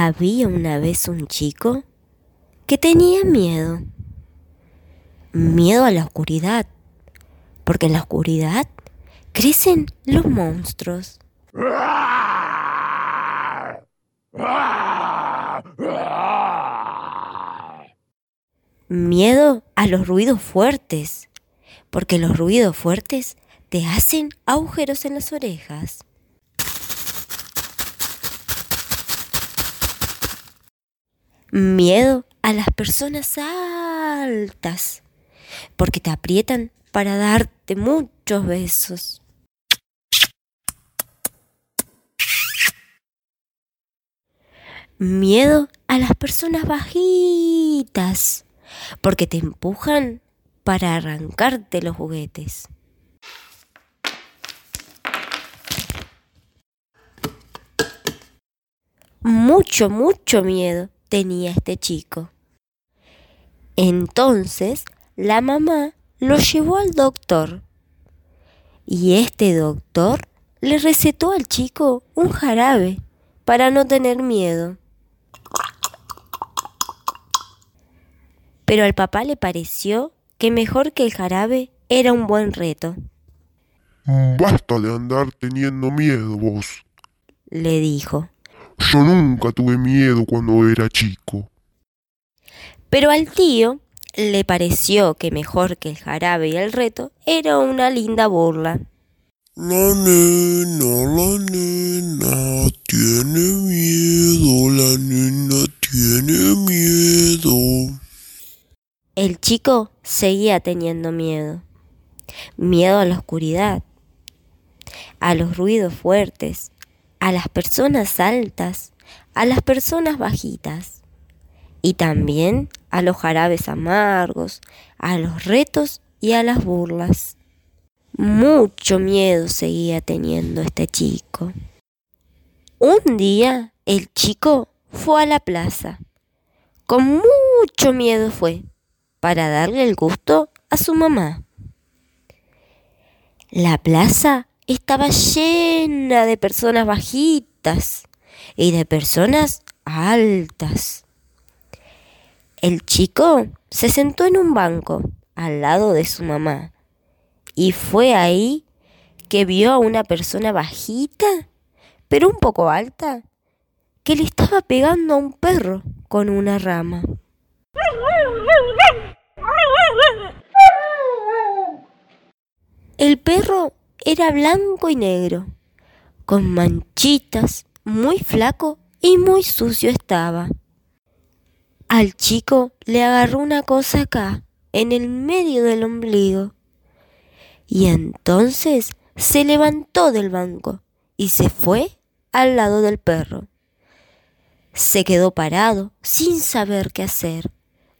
Había una vez un chico que tenía miedo. Miedo a la oscuridad, porque en la oscuridad crecen los monstruos. Miedo a los ruidos fuertes, porque los ruidos fuertes te hacen agujeros en las orejas. Miedo a las personas altas, porque te aprietan para darte muchos besos. Miedo a las personas bajitas, porque te empujan para arrancarte los juguetes. Mucho, mucho miedo tenía este chico. Entonces la mamá lo llevó al doctor y este doctor le recetó al chico un jarabe para no tener miedo. Pero al papá le pareció que mejor que el jarabe era un buen reto. Basta de andar teniendo miedo vos, le dijo. Yo nunca tuve miedo cuando era chico. Pero al tío le pareció que mejor que el jarabe y el reto era una linda burla. La nena, la nena tiene miedo, la nena tiene miedo. El chico seguía teniendo miedo. Miedo a la oscuridad, a los ruidos fuertes, a las personas altas, a las personas bajitas y también a los jarabes amargos, a los retos y a las burlas. Mucho miedo seguía teniendo este chico. Un día el chico fue a la plaza. Con mucho miedo fue para darle el gusto a su mamá. La plaza estaba llena de personas bajitas y de personas altas. El chico se sentó en un banco al lado de su mamá y fue ahí que vio a una persona bajita, pero un poco alta, que le estaba pegando a un perro con una rama. El perro era blanco y negro, con manchitas, muy flaco y muy sucio estaba. Al chico le agarró una cosa acá, en el medio del ombligo, y entonces se levantó del banco y se fue al lado del perro. Se quedó parado, sin saber qué hacer.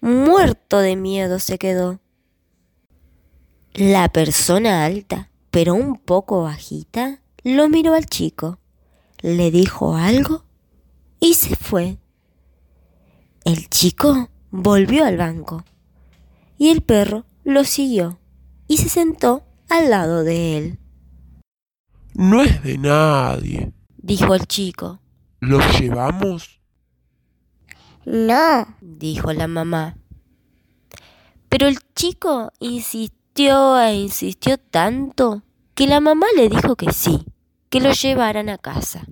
Muerto de miedo se quedó. La persona alta pero un poco bajita, lo miró al chico, le dijo algo y se fue. El chico volvió al banco y el perro lo siguió y se sentó al lado de él. No es de nadie, dijo el chico. ¿Lo llevamos? No, dijo la mamá. Pero el chico insistió e insistió tanto que la mamá le dijo que sí, que lo llevaran a casa.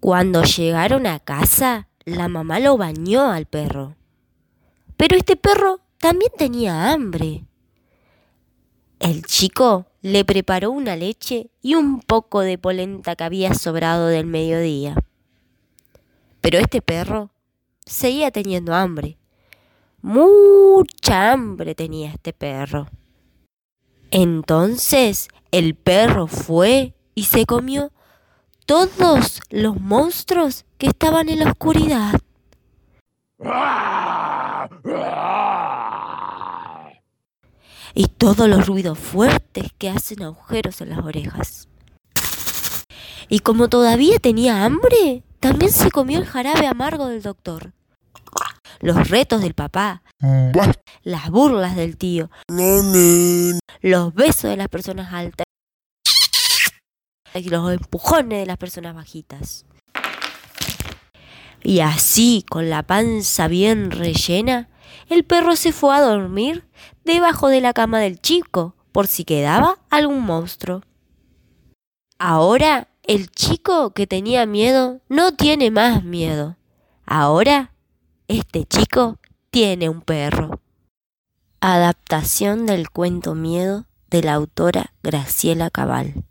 Cuando llegaron a casa, la mamá lo bañó al perro. Pero este perro también tenía hambre. El chico le preparó una leche y un poco de polenta que había sobrado del mediodía. Pero este perro seguía teniendo hambre. Mucha hambre tenía este perro. Entonces el perro fue y se comió todos los monstruos que estaban en la oscuridad. Y todos los ruidos fuertes que hacen agujeros en las orejas. Y como todavía tenía hambre, también se comió el jarabe amargo del doctor los retos del papá, las burlas del tío, los besos de las personas altas y los empujones de las personas bajitas. Y así, con la panza bien rellena, el perro se fue a dormir debajo de la cama del chico, por si quedaba algún monstruo. Ahora el chico que tenía miedo no tiene más miedo. Ahora este chico tiene un perro. Adaptación del cuento Miedo de la autora Graciela Cabal.